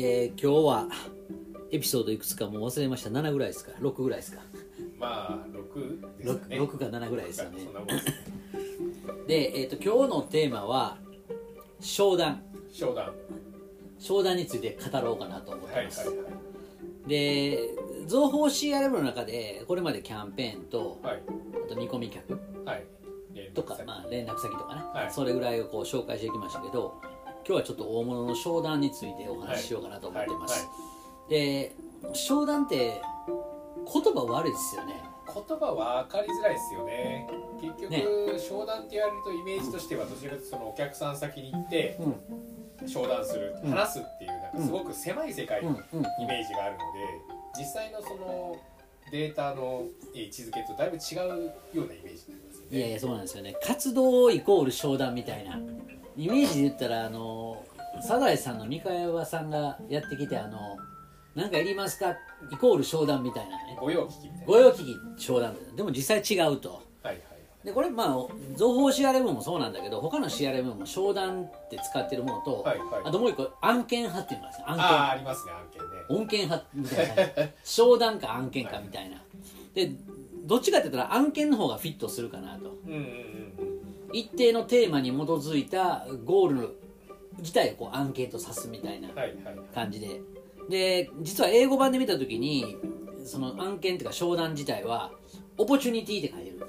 えー、今日はエピソードいくつかもう忘れました。7ぐらいですか？6ぐらいですか？まあ6ですか 6, ね。6か7ぐらいですよね。でえー、と今日のテーマは商談。商談。は商談について語ろうかなと思っいはいてます、はで情報 CRM の中でこれまでキャンペーンといはい。あと見込み客はい。とか、先まあ、連絡先とかね、はい。それぐらいをこう紹介してきましたけど今日はちょっと大物の商談についてお話ししようかなと思ってます、はいで商談って言葉悪いですよね。言葉は分かりづらいですよね。結局、ね。商談って言われるとイメージとしてはどちらかというとそのお客さん先に行ってうん。商談する、うん話すっていうなんかすごく狭い世界のイメージがあるので実際のそのデータの位置づけとだいぶ違うようなイメージになりますよね。いやいやそうなんですよね。活動イコール商談みたいなイメージで言ったらあのサザエさんの三河山さんがやってきてあの何かいりますか？イコール商談みたいなね。御用聞きみたいな。御用聞き商談でも実際違うと。はいはいでこれまあ情報 CRM もそうなんだけど他の CRM も商談って使ってるものと、はいはい。あともう一個案件派っていうのがあ案件。ああありますね案件ね。音源派みたいな 商談か案件かみたいな。でどっちかって言ったら案件の方がフィットするかなと。うんうんうんうん一定のテーマに基づいたゴール自体をこう案件と指すみたいなはいはい感じで。で実は英語版で見た時にその案件っていうか商談自体は opportunity って書いてる。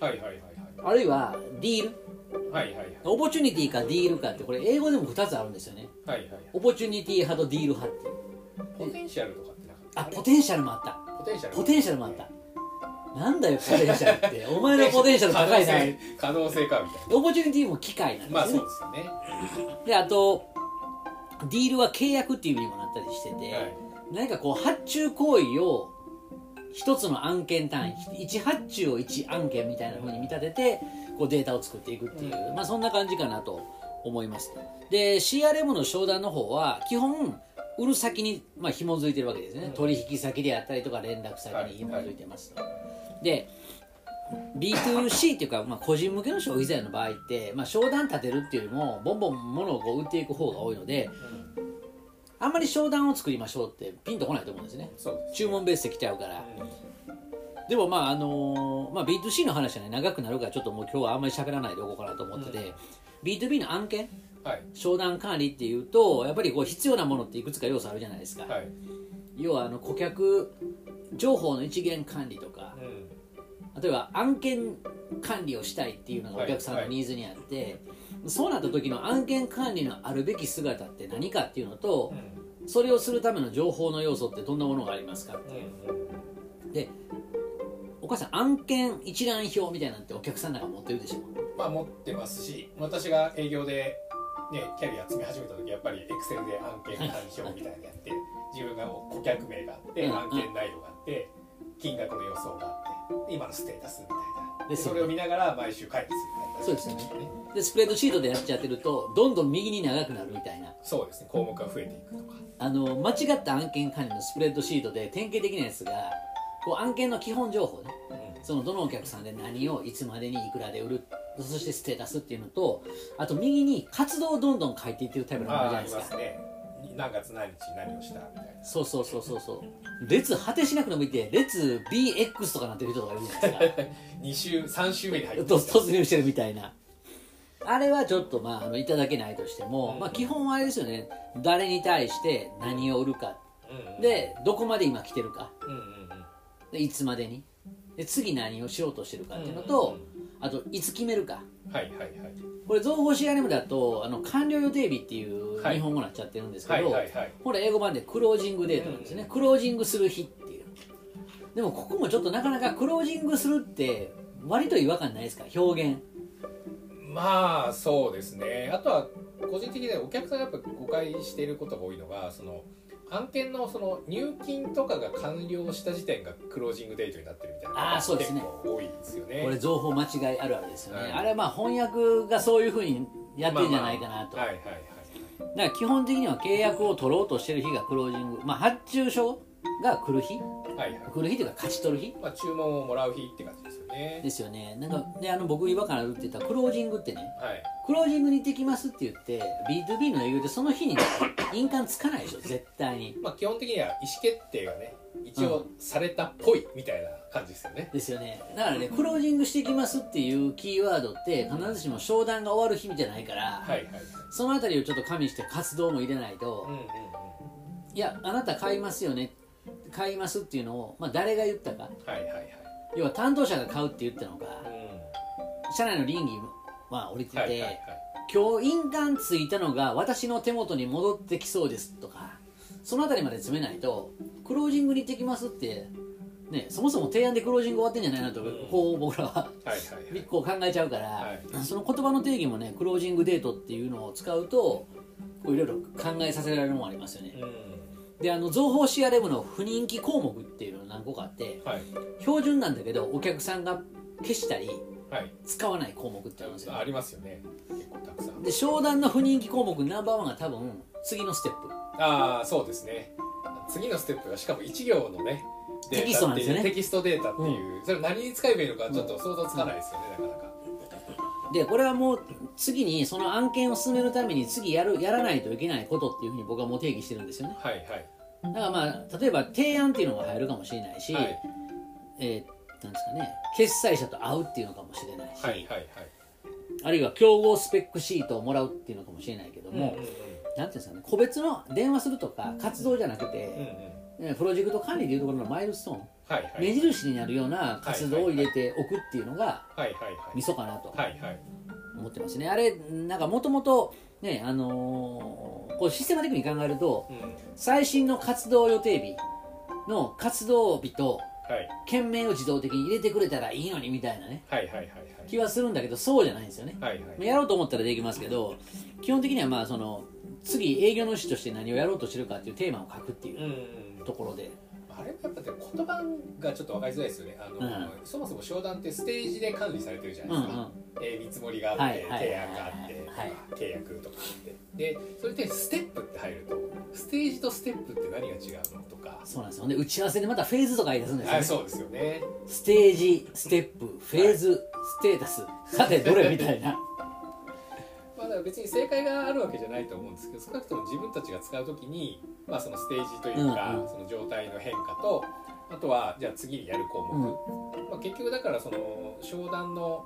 はいはいはいあるいは deal はいはいはい。 opportunity か deal かってこれ英語でも2つあるんですよね。はいはいはい。 opportunity 派と deal 派っていう。 potential とかってなかったあ potential もあった。 potential もあったなんだよポテンシャルって。お前のポテンシャル高いな。可能性可能性かみたいオポチュニティも機械なんですね、なまあそうですよね。であとディールは契約っていう意味にもなったりしてて、はい。何かこう発注行為を一つの案件単位1発注を1案件みたいな風に見立ててこうデータを作っていくっていう、うん。まあそんな感じかなと思います。で CRM の商談の方は基本売る先に、まあ、紐づいてるわけですね、うん。取引先であったりとか連絡先に紐づいてます。と、で B2C っていうか、まあ、個人向けの消費財の場合って、まあ、商談立てるっていうよりもボンボン物をこう売っていく方が多いのでうんあんまり商談を作りましょうってピンとこないと思うんですね。そうです注文ベースで来ちゃうから。うん。でもまああのーまあ、B2C の話はね長くなるからちょっともう今日はあんまり喋らないでおこうかなと思ってて、B2B の案件？はい。商談管理っていうとやっぱりこう必要なものっていくつか要素あるじゃないですか、はい。要はあの顧客情報の一元管理とかうん例えば案件管理をしたいっていうのがお客さんのニーズにあって、そうなった時の案件管理のあるべき姿って何かっていうのとうん。それをするための情報の要素ってどんなものがありますかう。んでお母さん案件一覧表みたいなんてお客さんなんか持ってるでしょ？まあ持ってますし私が営業でねキャリア積み始めた時やっぱりエクセルで案件管理表みたいなのやって自分が顧客名があってうん。案件内容があって金額の予想があって今のステータスみたいな。でそれを見ながら毎週会議するみたいな。そうですよね。でスプレッドシートでやっちゃってるとどんどん右に長くなるみたいなそうですね。項目が増えていくとか。あの間違った案件管理のスプレッドシートで典型的なやつがこう案件の基本情報ね。そのどのお客さんで何をいつまでにいくらで売るそしてステータスっていうのとあと右に活動をどんどん書いていってるタイプのものじゃないですか。ますね何月何日何をしたみたいな。そうそうそうそうそう。列果てしなくのもいて列 BX とかなってる人とかいるじゃないですか。2週3週目に入ってと突入してるみたいな。あれはちょっとまああのいただけないとしても、うん。まあ、基本はあれですよね。誰に対して何を売るか。うんうん。でどこまで今来てるか。うんうんうん。でいつまでに。で次何をしようとしてるかっていうのと、あといつ決めるか。はいはいはい。これ情報 CRM だとあの完了予定日っていうはい。日本語になっちゃってるんですけど、はいはいはい。これ英語版でクロージングデートなんですね、うん。クロージングする日っていう。でもここもちょっとなかなかクロージングするって割と違和感ないですか？表現。まあそうですね。あとは個人的にはお客さんがやっぱ誤解していることが多いのがその案件のその入金とかが完了した時点がクロージングデートになってるみたいなあーそうですね。結構多いですよね。これ情報間違いあるあるですよね、はい。あれはまあ翻訳がそういうふうにやってるんじゃないかなと、まあまあはいはいはい。だから基本的には契約を取ろうとしてる日がクロージング、まあ、発注書が来る日はいはい。来る日というか勝ち取る日？まあ注文をもらう日って感じですよね。ねですよね。なんかであの僕違和感あるって言ったらクロージングってねはい。クロージングに行ってきますって言って B2B の営業でその日にね 印鑑つかないでしょ絶対に。まあ基本的には意思決定がね一応されたっぽいみたいな感じですよね、ですよね。だからねクロージングしていきますっていうキーワードって必ずしも商談が終わる日じゃないから、はいはい。そのあたりをちょっと加味して活動も入れないと、うんうんうん。いやあなた買いますよね買いますっていうのを、まあ、誰が言ったか。はいはいはい。要は担当者が買うって言ったのか。うん。社内の倫理は降りてて、はいはいはい。今日印鑑ついたのが私の手元に戻ってきそうですとかそのあたりまで詰めないとクロージングに行ってきますって、ね、そもそも提案でクロージング終わってんじゃないなと、こう僕らははいはいはい。こう考えちゃうから、はいその言葉の定義もねクロージングデートっていうのを使うといろいろ考えさせられるもありますよね。うんであの情報 CRM の不人気項目っていうの何個かあってはい。標準なんだけどお客さんが消したりはい。使わない項目ってあるんですよ。ありますよね。結構たくさん。で商談の不人気項目ナンバーワンが多分次のステップ。ああそうですね。次のステップがしかも1行のねデテキストなんですよね。テキストデータっていう、それ何に使えばいいのかちょっと想像つかないですよね、なかなかでこれはもう次にその案件を進めるために次やるやらないといけないことっていうふうに僕はもう定義してるんですよね。はいはい。だからまあ例えば提案っていうのが入るかもしれないし、はい。えーなんですかね決済者と会うっていうのかもしれないし、はいはいはい。あるいは競合スペックシートをもらうっていうのかもしれないけども、うんうんうん。なんていうんですかね個別の電話するとか活動じゃなくうんうんプロジェクト管理でいうところのマイルストーンはいはい。目印になるような活動を入れておくっていうのがはいはいミソかなとはいはい。思ってますね。あれなんかもともとねあのーこうシステマティックに考えるとうん。最新の活動予定日の活動日とはい。件名を自動的に入れてくれたらいいのにみたいなねはいはいはい気はするんだけどそうじゃないんですよね。はいはい。やろうと思ったらできますけど基本的にはまあその次営業の意思として何をやろうとしてるかっていうテーマを書くっていううんうん。ところで、あれやっぱでも言葉がちょっと分かりづらいですよね。あの、うん。そもそも商談ってステージで管理されてるじゃなうんういですか、んえー見積もりがあって、はいはい提案があって、はい。契約とかあって。でそれでステップって入るとステージとステップって何が違うのとか。そうなんですよ。で打ち合わせでまたフェーズとか言い出すんですよね。あそうですよね。ステージステップフェーズ、ステータス。さてどれみたいな。まあ、だから別に正解があるわけじゃないと思うんですけど少なくとも自分たちが使うときに、まあ、そのステージというか、うんうんその状態の変化とあとはじゃあ次にやる項目、まあ、結局だからその商談の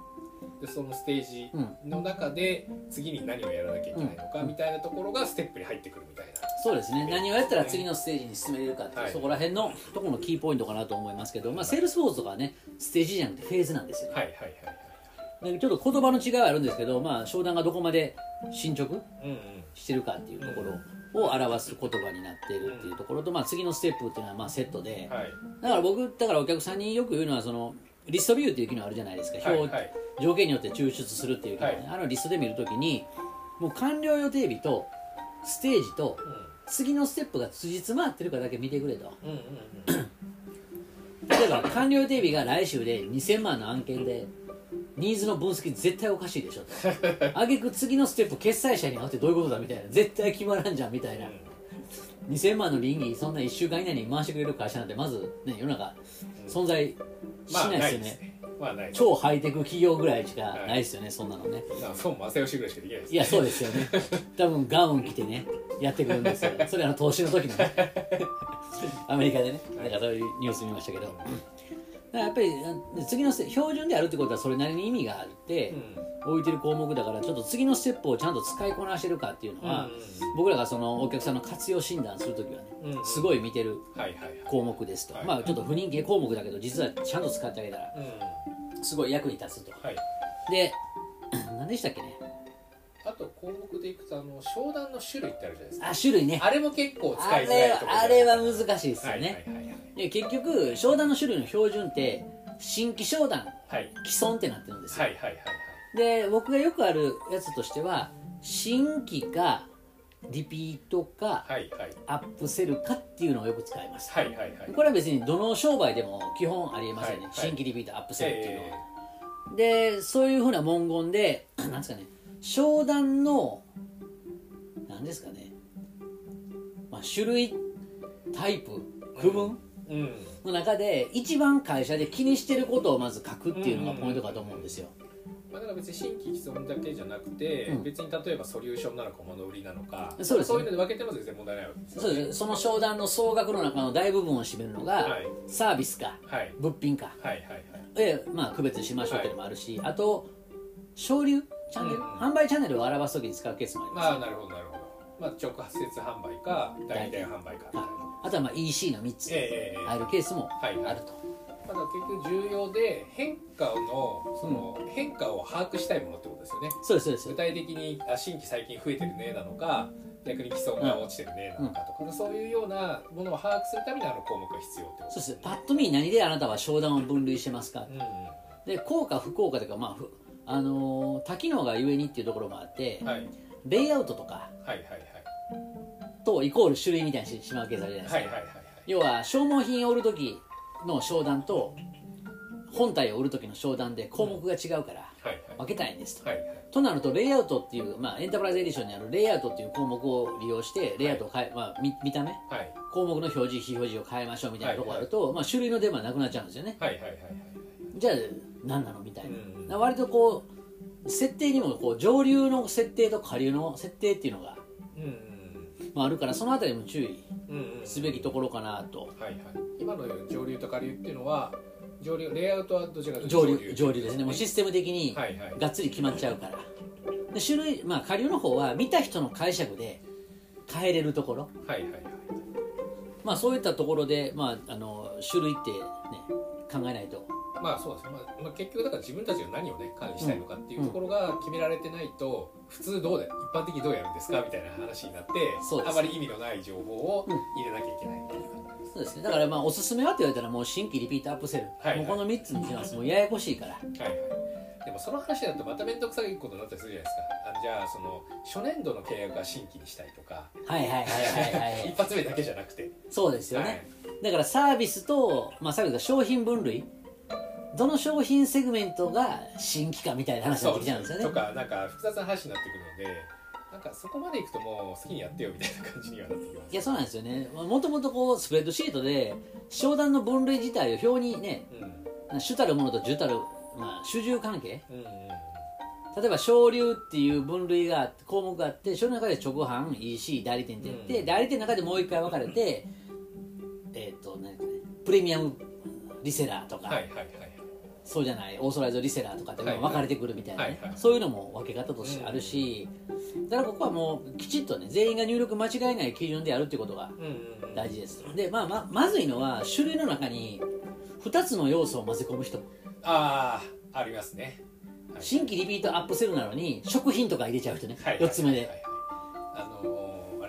でそのステージの中で次に何をやらなきゃいけないのかみたいなところがステップに入ってくるみたいな。そうですね。何をやったら次のステージに進めれるかっていう、はい。そこら辺のところのキーポイントかなと思いますけど、まあ、セールスフォースとかはねステージじゃなくてフェーズなんですよ、はいはいはいはい。でちょっと言葉の違いはあるんですけど、まあ、商談がどこまで進捗うんうん。してるかっていうところを表す言葉になっているっていうところと、まあ、次のステップっていうのはまあセットで。はい。だから僕だからお客さんによく言うのはそのリストビューっていう機能あるじゃないですか、表はいはい。条件によって抽出するっていう機能ね、はい。あのリストで見るときにもう完了予定日とステージと次のステップが辻褄合ってるかだけ見てくれと。うん。うんうんうん。例えば完了予定日が来週で2000万の案件でニーズの分析絶対おかしいでしょと。あげく次のステップ決済者に会ってどういうことだみたいな。絶対決まらんじゃんみたいな。2000万の倫理そんな1週間以内に回してくれる会社なんてまずね世の中存在しまあないですよね,、超ハイテク企業ぐらいしかないですよね、そんなのね。まあ孫正義ぐらいしかできないですいやそうですよね。多分ガウン着てねやってくるんですよ。それあの投資の時のね。アメリカでね。なんかそういうニュース見ましたけど。だからやっぱりあ次の標準であるってことはそれなりに意味があって、置いてる項目だからちょっと次のステップをちゃんと使いこなしてるかっていうのは、僕らがそのお客さんの活用診断するときはね、うんすごい見てるはいはいはい項目ですと、はい。まあちょっと不人気項目だけど実はちゃんと使ってあげたらうん。すごい役に立つと。はい。で 何でしたっけね？あと項目でいくとあの商談の種類ってあるじゃないですか。あ種類ね。あれも結構使あいづらいれところはあれは難しいですよね、はいはいはいはいで結局商談の種類の標準って新規商談はい。既存ってなってるんですよ、はいはいはいで僕がよくあるやつとしては新規かリピートかはいはい。アップセルかっていうのをよく使います。はいはいはい。これは別にどの商売でも基本ありえますよね、はいはい。新規リピートアップセルっていうのは、えでそういうふうな文言で なんですかね商談のなんですかね、まあ、種類タイプ。区分、うん。の中で一番会社で気にしてることをまず書くっていうのがポイントかと思うんですよ。まあ、だから別に新規既存だけじゃなくて、うん。別に例えばソリューションなのか物売りなのかそうですいうので分けても全然問題ないわけですよそうですその商談の総額の中の大部分を占めるのが、はい。サービスかはい。物品か。はいはいはい。で、まあ、区別しましょうっていうのもあるし、あと省流チャンネル、うん。販売チャンネルを表す時に使うケースもあります、まあなるほどなるほど、まあ、直接販売か代理店販売か。みたいなあとはまあ EC の3つ。ええええ入るケースもはい。はいあると、まだ結局重要で変化のその変化を把握したいものってことですよね。そうですそうです。具体的にあ新規最近増えてるねなのか逆に既存が落ちてるねなのかとか、そういうようなものを把握するためにあの項目が必要ってことそうです。パッと見何であなたは商談を分類してますか、うんうん。で効果不効果というか、まあふあのー多機能がゆえにっていうところもあって、はい。レイアウトとかはいはいとイコール種類みたいにしまうケースあるじゃないですか、はいはいはいはい。要は消耗品を売る時の商談と本体を売る時の商談で項目が違うからはい分けたいんですと、はいはい。となるとレイアウトっていう、まあ、エンタープライズエディションにあるレイアウトっていう項目を利用してレイアウトを変え、まあ、見見た目？はい。項目の表示非表示を変えましょうみたいなところがあると、まあ、種類の出番なくなっちゃうんですよね。はいはいはいはい。じゃあ何なのみたいな、割とこう設定にもこう上流の設定と下流の設定っていうのが、うん。まあ、あるからそのあたりも注意すべきところかなと。はいはい。今の上流と下流っていうのは上流レイアウトはどちらかというと上流上流。ですね。もうシステム的にがっつり決まっちゃうから。で種類、まあ、下流の方は見た人の解釈で変えれるところ。はいはいはい。まあそういったところで、まあ、あの種類ってね考えないとまあそうですね、まあまあ、結局だから自分たちが何をね管理したいのかっていうところが決められてないと、普通どうで一般的にどうやるんですか？みたいな話になってあまり意味のない情報を入れなきゃいけないっていう。感じですそうですね。だからまあおすすめはって言われたらもう新規リピートアップセル、はいはい。もうこの3つにしますもうややこしいから。はいはい。でもその話だとまた面倒くさいことになったりするじゃないですか。あのじゃあその初年度の契約は新規にしたいとか。はいはいはいはいはい。一発目だけじゃなくて。そうですよね、はい。だからサービスと、まあ、サービスが商品分類どの商品セグメントが新規かみたいな話になってきちゃうんですよね。とかなんか複雑な話になってくるのでなんかそこまでいくともう好きにやってよみたいな感じにはなってきます。いやそうなんですよね。もともとこうスプレッドシートで商談の分類自体を表にねうん。主たるものと主たる、まあ、主従関係。うんうん。例えば省流っていう分類が項目があってその中で直販 EC 代理店って言って、うん。代理店の中でもう一回分かれてえっ、と何かねプレミアムリセラーとか、はいはいはいそうじゃないオーソライズリセラーとかってはい分かれてくるみたいなね、はいはい。そういうのも分け方としてあるし、だからここはもうきちっとね全員が入力間違えない基準であるっていうことがうんうんうん。大事です。で、まあ、ままずいのは種類の中に2つの要素を混ぜ込む人。ああありますね。はい。新規リピートアップセルなのに食品とか入れちゃう人ね、はい4つ目で、はいはいはい。あのーあ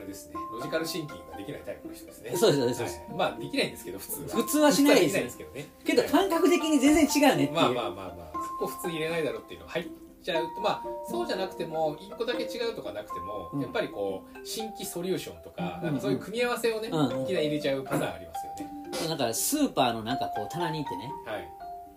れですね。ロジカルシンキングができないタイプの人ですね。そうですそうです。はい。まあできないんですけど普通は。普通はしないです。ですけどね。けど感覚的に全然違うねっていう、まあまあまあまあ。そこ普通入れないだろうっていうのが入っちゃう。とまあそうじゃなくても一個だけ違うとかなくても、うん。やっぱりこう新規ソリューションとか,、うん。なんかそういう組み合わせをね、うん。いきなり入れちゃうパターンありますよね、なんかスーパーのなんかこう棚に行ってね。はい。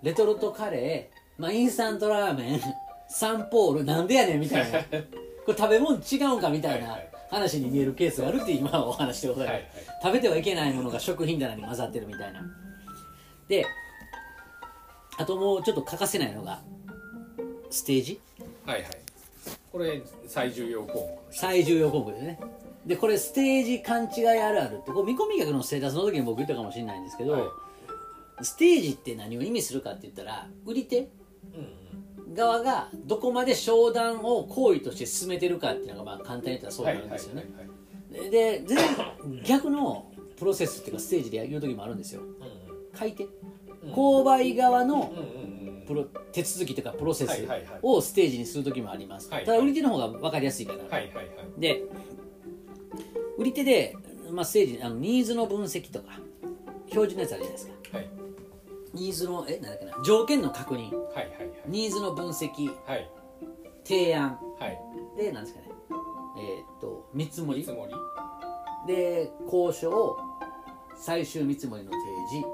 レトルトカレー、まあ、インスタントラーメン。サンポール。なんでやねんみたいな。これ食べ物違うんかみたいな。はいはい話に見えるケースがあるって今お話でございます、はいはい。食べてはいけないものが食品棚に混ざってるみたいな。であともうちょっと欠かせないのがステージ？はいはい。これ最重要項目最重要項目ですね。でこれステージ勘違いあるあるってこう見込み客のステータスの時に僕言ったかもしれないんですけど、はい。ステージって何を意味するかって言ったら売り手側がどこまで商談を行為として進めてるかっていうのがまあ簡単に言ったらそうはなんですよね、で全然逆のプロセスっていうかステージで言う時もあるんですよ。うん買い手。うん購買側のプロ手続きとかプロセスをステージにする時もあります、はいただ売り手の方が分かりやすいから、で売り手で、まあ、ステージあのニーズの分析とか標準のやつあるじゃないですか。はいニーズのえなんだっけな。条件の確認。はいはいニーズの分析。はい。提案。はい。でなんですかね。えーっと見積もり。見積もり。で交渉。最終見積もりの提示。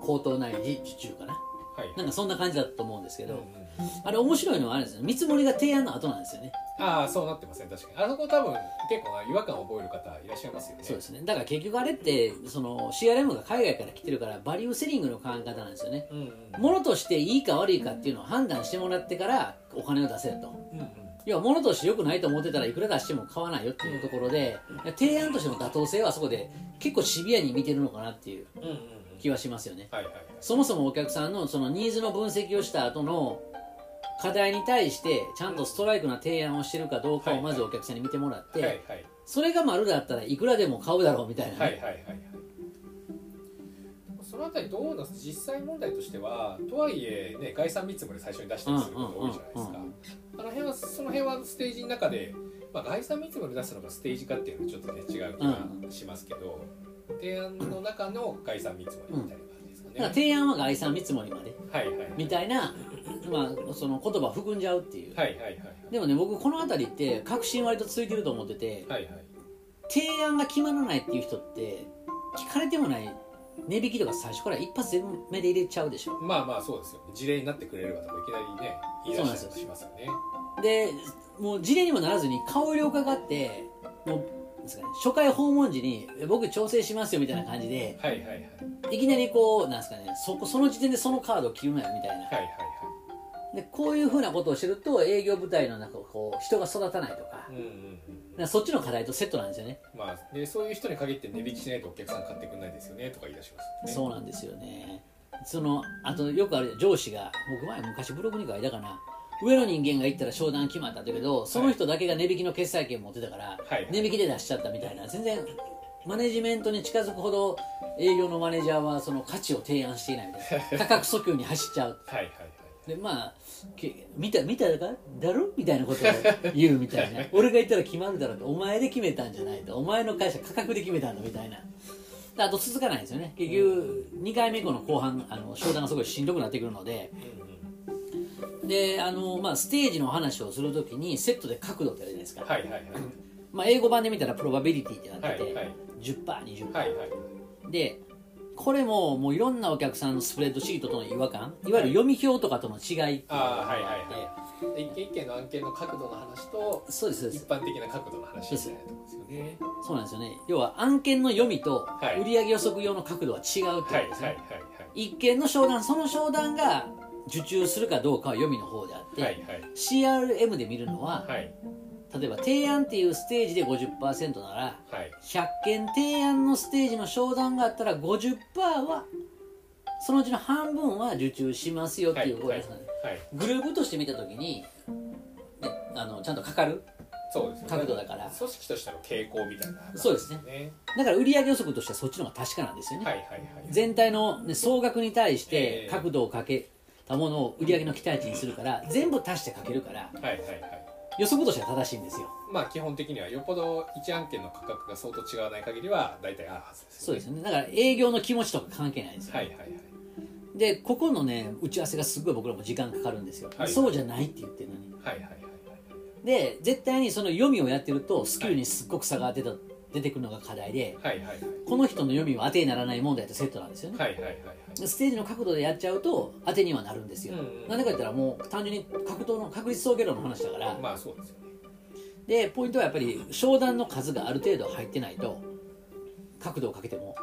口頭内示。受注かな。はい。なんかそんな感じだと思うんですけど、うんうんあれ面白いのはあれですよ。見積もりが提案の後なんですよね。ああそうなってますね確かに。あそこ多分結構な違和感を覚える方いらっしゃいますよね。そうですね。だから結局あれってその CRM が海外から来てるからバリューセリングの考え方なんですよね。うんうん物としていいか悪いかっていうのを判断してもらってからお金を出せると。うんうん。要は物として良くないと思ってたらいくら出しても買わないよっていうところで提案としての妥当性はそこで結構シビアに見てるのかなっていう気はしますよね。はいはいはい。そもそもお客さんのそのニーズの分析をした後の課題に対してちゃんとストライクな提案をしてるかどうかをまずお客さんに見てもらって、はいはい。それが丸だったらいくらでも買うだろうみたいなね、はいはいはい。はいそのあたりどうなんです実際問題としてはとはいえね概算見積もり最初に出したりすること多いじゃないですか、あの辺はその辺はステージの中で、まあ、概算見積もり出すのがステージかっていうのはちょっとね違う気がしますけど、提案の中の概算見積もりみたいな感じですかね、提案は概算見積もりまで。はいはいはい。みたいな、まあ、その言葉を含んじゃうっていう、はいはいはいでもね僕この辺りって確信割とついてると思っててはいはい。提案が決まらないっていう人って聞かれてもない。値引きとか最初から一発目で入れちゃうでしょ。まあまあそうですよ事例になってくれればとかいきなりね言い出したりもしますよね。でもう事例にもならずに顔色を伺ってもうなんですかね、初回訪問時にえ僕調整しますよみたいな感じではいはいはい。いきなりこうなんですかねそこその時点でそのカードを切るなよみたいな。はいはいでこういうふうなことをしてると営業部隊の中こう人が育たないとか。はいうんうんうん。だからそっちの課題とセットなんですよね。まあでそういう人に限って値引きしないとお客さん買ってくれないですよねとか言い出しますよね。そうなんですよね。そのあとよくある上司が僕前昔ブログに書いたかな。上の人間が行ったら商談決まったんだけどその人だけが値引きの決済権持ってたから、はい値引きで出しちゃったみたいな。全然マネジメントに近づくほど営業のマネージャーはその価値を提案していないみたいな。価格訴求に走っちゃう。はいはいはいでまあけ見た見たかだろ？みたいなことを言うみたいな。俺が言ったら決まるだろうと。お前で決めたんじゃないと。お前の会社価格で決めたんだみたいな。であと続かないんですよね。結局2回目以降の後半あの商談がすごいしんどくなってくるので。であの、まあ、ステージの話をするときにセットで角度ってあるじゃないですか、はいはいはい。まあ、英語版で見たらプロバビリティってなってて、はいはい。10%20%、はいはい。でこれももういろんなお客さんのスプレッドシートとの違和感いわゆる読み表とかとの違い。っていうのがあって一件一件の案件の角度の話とそうですそうです。一般的な角度の話みたいなところですよね。そうなんですよね。要は案件の読みとはい。売上予測用の角度は違うっていうはいですね、はい一件の商談その商談が受注するかどうかは読みの方であって、はいはい。CRM で見るのははい例えば提案っていうステージで50%ならはい。100件提案のステージの商談があったら50%はそのうちの半分は受注しますよっていうことですかね、はいグループとして見た時に、ね、あのちゃんとかかるそうですよね。角度だから。組織としての傾向みたいな。そうですね。ね。だから売上予測としてはそっちの方が確かなんですよね、はいはいはい。全体の、ね、総額に対してええ。角度をかけたものを売上の期待値にするから全部足してかけるからはいはいはい予測としては正しいんですよ。まあ基本的にはよっぽど一案件の価格が相当違わない限りは大体あるはずですそうですよね。だから営業の気持ちとか関係ないんですよ、はいはいはいでここのね打ち合わせがすごい僕らも時間かかるんですよ、はいそうじゃないって言ってるのに。はいはいはい。で絶対にその読みをやってるとスキルにすっごく差が出た、出てくるのが課題ではいはいはい。この人の読みは当てにならない問題とセットなんですよね、はいはいはいはい。ステージの角度でやっちゃうと当てにはなるんですよ、うんうんなんでか言ったらもう単純に格闘の確率総ゲロの話だから、まあそうですよね。でポイントはやっぱり商談の数がある程度入ってないと角度をかけても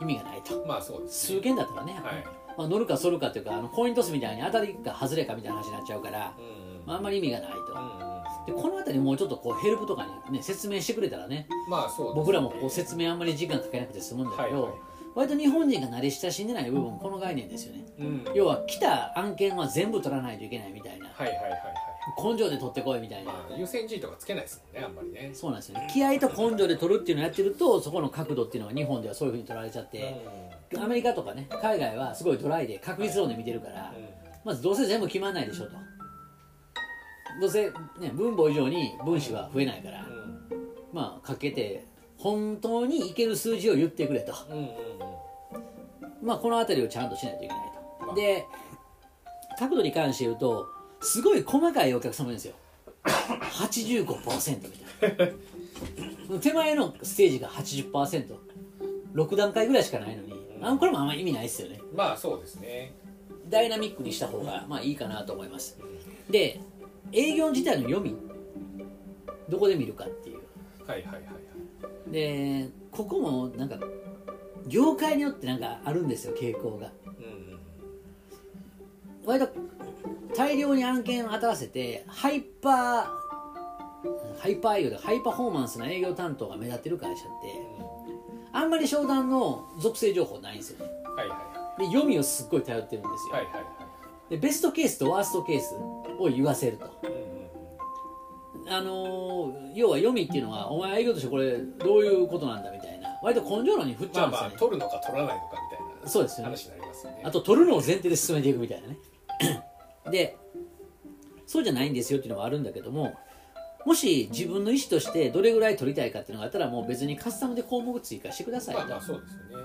意味がないと。まあそうです数件だったらね、はい。まあ、乗るか反るかっていうかあのコイントスみたいに当たりか外れかみたいな話になっちゃうから、うんうん。まあ、あんまり意味がないと、うんうんでこの辺りもうちょっとこうヘルプとかに、ね、説明してくれたらねまあそうね。僕らもこう説明あんまり時間かけなくて済むんだけど、はいはい。割と日本人が慣れ親しんでない部分この概念ですよね。うん。要は来た案件は全部取らないといけないみたいな。はいはいはいはい根性で取ってこいみたいな、まあ優先順位とかつけないですもんねあんまりね。そうなんですよね。気合と根性で取るっていうのをやってるとそこの角度っていうのは日本ではそういうふうに取られちゃって、アメリカとかね海外はすごいドライで確率論で見てるから、うん。まずどうせ全部決まんないでしょとどうせ、ね、分母以上に分子は増えないから、うん。まあかけて本当にいける数字を言ってくれと。まあこの辺りをちゃんとしないといけないまあ。とで角度に関して言うとすごい細かいお客様ですよ。85%みたいな。手前のステージが 80%6 段階ぐらいしかないのにあこれもあんまり意味ないですよね。まあそうですね。ダイナミックにした方がまあいいかなと思います。で営業自体の読みどこで見るかっていう。はいはいはいはい。でここもなんか業界によってなんかあるんですよ傾向が。うんうん割と大量に案件を当たらせてハイパーハイパー営業でハイパフォーマンスな営業担当が目立ってる会社ってあんまり商談の属性情報ないんですよ。ねうんはいはい。はで読みをすっごい頼ってるんですよ、はいはいでベストケースとワーストケースを言わせると。あのー要は読みっていうのはお前営業としてこれどういうことなんだみたいな。割と根性論に振っちゃまあうんですよね、まあ取るのか取らないのかみたいなそうですよね。話になりますよね。あと取るのを前提で進めていくみたいなね。でそうじゃないんですよっていうのがあるんだけどももし自分の意思としてどれぐらい取りたいかっていうのがあったらもう別にカスタムで項目追加してくださいと、まあまあそうですよね。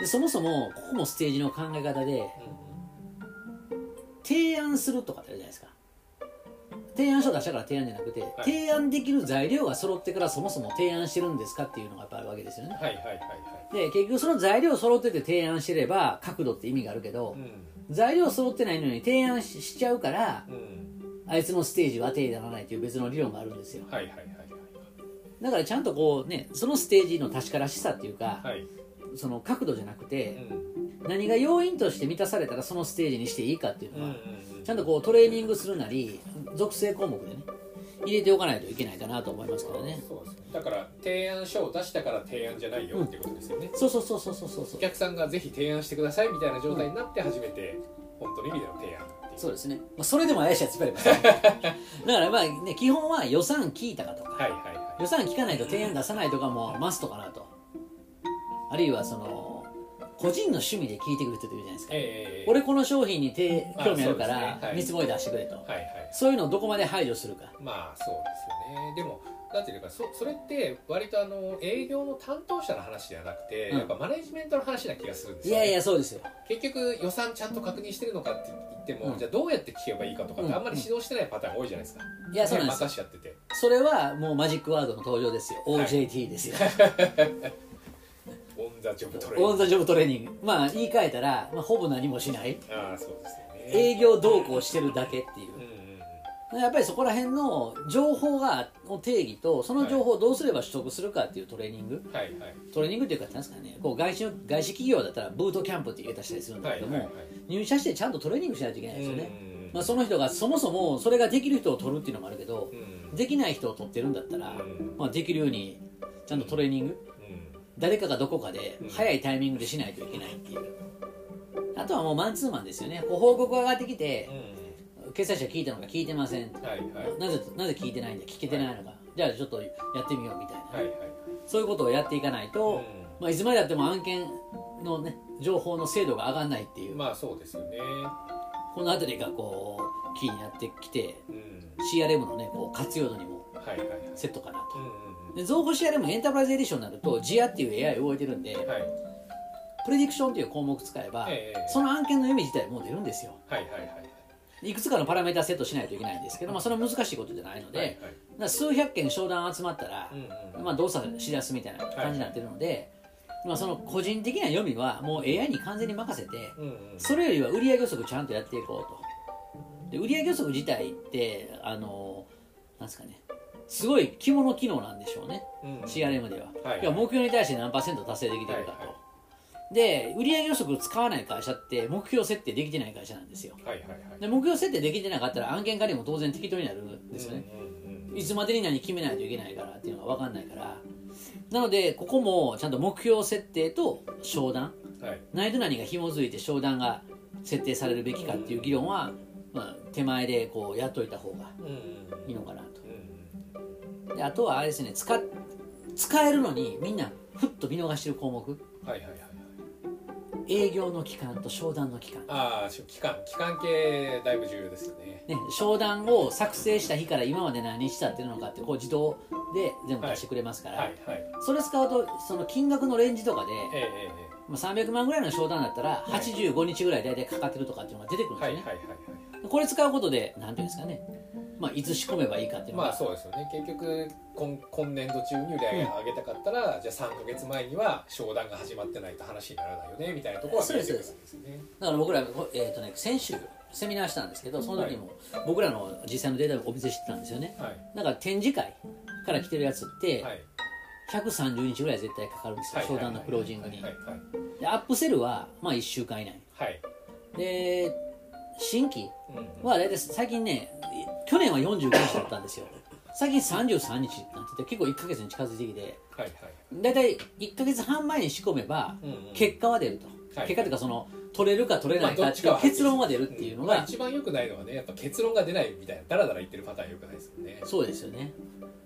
でそもそもここもステージの考え方でうん提案するとかってあるじゃないですか。提案書出したから提案じゃなくて、提案できる材料が揃ってからそもそも提案してるんですかっていうのがやっぱあるわけですよね。はいはいはいはい。で結局その材料揃ってて提案してれば角度って意味があるけど、うん。材料揃ってないのに提案ししちゃうからうん。あいつのステージは手にならないという別の理論があるんですよ。はいはいはいだからちゃんとこうねそのステージの確からしさっていうか、はい。はいその角度じゃなくうて、ん何が要因として満たされたらそのステージにしていいかっていうのは、うんちゃんとこうトレーニングするなり属性項目でね入れておかないといけないかなと思いますからね。そうですねだから提案書を出したから提案じゃないよってことですよね、そうそうそうそうそうそうそう。お客さんがぜひ提案してくださいみたいな状態になって初めて本当の意味での提案そうですね、まあ、それでも怪しいやついっますね。だからまあね基本は予算聞いたかとか、はいはいはい。予算聞かないと提案出さないとかもマストかなと。あるいはその個人の趣味で聞いてくる人っているじゃないですか、ええ。俺この商品に興味あるから見積もり出してくれと、はいはい。そういうのをどこまで排除するか。まあそうですよね。でもなんていうかそそれって割とあの営業の担当者の話ではなくて、うん。やっぱマネジメントの話な気がするんですよ、ね、いやいやそうですよ。結局予算ちゃんと確認してるのかって言っても、うん。じゃあどうやって聞けばいいかとかっうん。てあんまり指導してないパターンが多いじゃないですか、いやそうなんですよ。任しちゃってて。それはもうマジックワードの登場ですよ。はい。OJT ですよ、オン・ザ・ジョブ・トレーニングオン・ザ・ジョブ・トレーニングまあ言い換えたら、まあ、ほぼ何もしない。ああそうですよね。営業動向してるだけっていう。うんうんうん。やっぱりそこら辺の情報がの定義とその情報をどうすれば取得するかっていうトレーニング、はいはい。トレーニングっていうかなんですかね。こう外資の外資企業だったらブートキャンプって言い方したりするんだけども、はいはいはい。入社してちゃんとトレーニングしないといけないですよね、うんまあ、その人がそもそもそれができる人を取るっていうのもあるけどうん。できない人を取ってるんだったら、うん。まあ、できるようにちゃんとトレーニングうん誰かがどこかでうん。早いタイミングでしないといけないっていう。あとはもうマンツーマンですよね。こう報告が上がってきてう決済者聞いたのか聞いてません。んはいはい。なぜなぜ聞いてないんだ？聞けてないのか、じゃあちょっとやってみようみたいな、はいはいそういうことをやっていかないと、まあ、いつまでやっても案件の、ね、情報の精度が上がらないっていう、うんまあそうですよね。この辺りがこうキーになってきてうん。CRM の、ね、こう活用度にもはいはいはい。セットかなと。うんうんで情報 CRM エンタープライズエディションになると GIA っていう AI 動いてるんでうんはい。プレディクションっていう項目使えば、ええその案件の読み自体もう出るんですよ。はいはいはいい。くつかのパラメータセットしないといけないんですけど、まあ、それは難しいことじゃないので、はいはい。数百件商談集まったら、うんうんまあ、動作しだすみたいな感じになってるので、まあ、その個人的な読みはもう AI に完全に任せてうんうん。それよりは売上予測ちゃんとやっていこうと。で売上予測自体ってあのなんですかねすごい肝の機能なんでしょうね。うん。CRM では、はい要は目標に対して何パーセント達成できてるかと、はいはで売上予測を使わない会社って目標設定できてない会社なんですよ。はいはいはい。で目標設定できてなかったら案件管理も当然適当になるんですよね、うんうんうんいつまでに何決めないといけないからっていうのが分かんないから。なのでここもちゃんと目標設定と商談。はい。何と何が紐づいて商談が設定されるべきかっていう議論は、まあ、手前でこうやっといた方がいいのかなと。うんであとはあれですね使使えるのにみんなふっと見逃してる項目。はいはいはいはい。営業の期間と商談の期間。ああ期間。期間系だいぶ重要ですよね。ね、商談を作成した日から今まで何日経ってるのかってこう自動で全部出してくれますから、はいはい。それ使うとその金額のレンジとかで、えええまあ、300万ぐらいの商談だったら85日ぐらい大体かかってるとかっていうのが出てくるんですよね、えはいはいはいはい。これ使うことでなんていうんですかね、まあ、いつ仕込めばいいかっていうのが、まあそうですよね。結局今今年度中に売り上げ上げたかったら、じゃあ3か月前には商談が始まってないと話にならないよねみたいなところは見えてくるんですよね。だから僕ら、えーとね、先週セミナーしたんですけどその時も僕らの実際のデータをお見せしてたんですよね。はい。だから展示会から来てるやつってはい。130日ぐらい絶対かかるんですよはい。商談のクロージングに。はい。はい。でアップセルはまあ1週間以内。はい。で新規うんは大体最近ね去年は45日だったんですよ。最近33日になってて結構1ヶ月に近づいてきて。はいはい。大体1ヶ月半前に仕込めばうんうん。結果は出ると、はい結果というかその取れるか取れないかっていう結論は出るっていうのが、まあ一番良くないのはねやっぱ結論が出ないみたいなダラダラ言ってるパターン良くないですよね。そうですよね。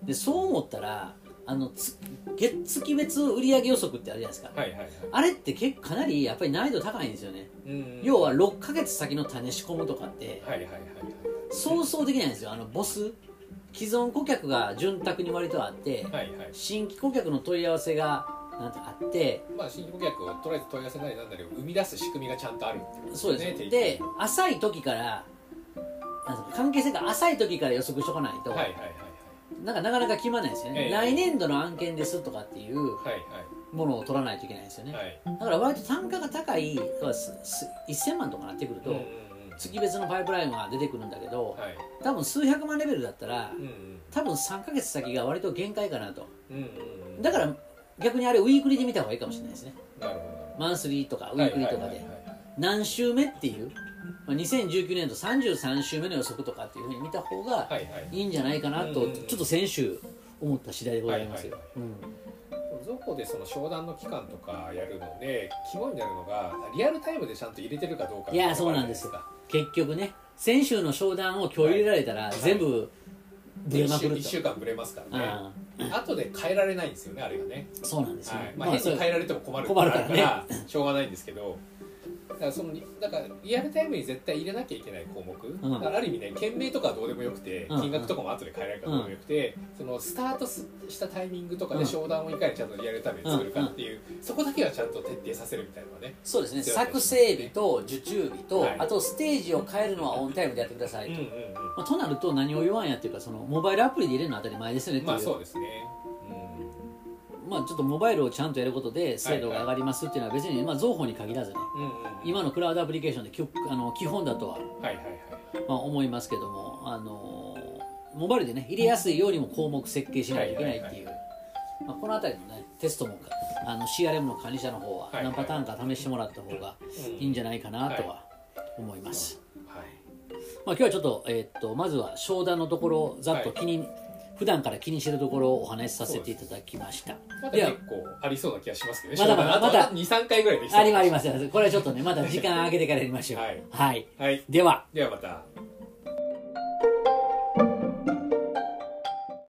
でそう思ったらあのつ月月別売上予測ってあるじゃないですか、はいはいはい。あれって結構かなりやっぱり難易度高いんですよね、うん要は6ヶ月先の種仕込むとかってはいはいはいはい想像できないんですよ。あのボス既存顧客が潤沢に割とあって、はいはい。新規顧客の問い合わせがなんてあってまあ新規顧客をとりあえず問い合わせなりなんなりを生み出す仕組みがちゃんとあるっていうことそうです。ね提で供浅い時からなんか関係性が浅い時から予測しとかないと、はいはいはいなんかなかなか決まらないですよね、ええ。来年度の案件ですとかっていうはいものを取らないといけないですよね、はい。はいだから割と単価が高いすす1000万とかなってくると、うんうんうん月別のパイプラインが出てくるんだけど、はい。多分数百万レベルだったら、うんうん。多分3ヶ月先が割と限界かなと。うんうんうん。だから逆にあれウィークリーで見た方がいいかもしれないですね。マンスリーとかウィークリーとかで。はいはいはいはい。何週目っていう、まあ、2019年度33週目の予測とかっていうふうに見た方がはいはい。いいんじゃないかなと、うんちょっと先週思った次第でございますよ、はい。うんゾコでその商談の期間とかやるので肝になるのがリアルタイムでちゃんと入れてるかどうかいやそうなんですよ。結局ね先週の商談を今日入れられたら全部ブレまくる1と、週間ブレますからね。あ後で変えられないんですよねあれがね。あそうなんですよ、はい。まあ、変に変えられても困るからね。しょうがないんですけどだからそのだからリアルタイムに絶対入れなきゃいけない項目、ん。だからある意味ね件名とかはどうでもよくて、うん。金額とかも後で変えられるからどうでもよくて、そのスタートすしたタイミングとかでうん。商談をいかにちゃんとリアルタイムで作るかっていう、そこだけはちゃんと徹底させるみたいなのはね。そうですね。作成日と受注日と、はい。あとステージを変えるのはオンタイムでやってくださいと、うんうんうん。まあ、となると何を言わんやっていうかそのモバイルアプリで入れるのは当たり前ですよねっていう、まあそうですね、まあ、ちょっとモバイルをちゃんとやることで精度が上がりますっていうのは別に、まあ、双方に限らずね。うん、うんうん。今のクラウドアプリケーションできゅあの基本だとは、はいはいはいまあ、思いますけども、あのモバイルでね入れやすいようにも項目設計しないといけないっていう、まあ、この辺りのねテストもあの CRM の管理者の方ははい何パターンか試してもらった方がいいんじゃないかなとは思います、はい。まあ、今日はちょっと,、えーっとまずは商談のところをざっと気に、普段から気にしてるところをお話しさせていただきました。まだ結構ありそうな気がしますけどね。まだまだまだ。23回ぐらいできそうあります。あります。これはちょっとねまだ時間空けてからやりましょう。はい。はい、はい。では。ではまた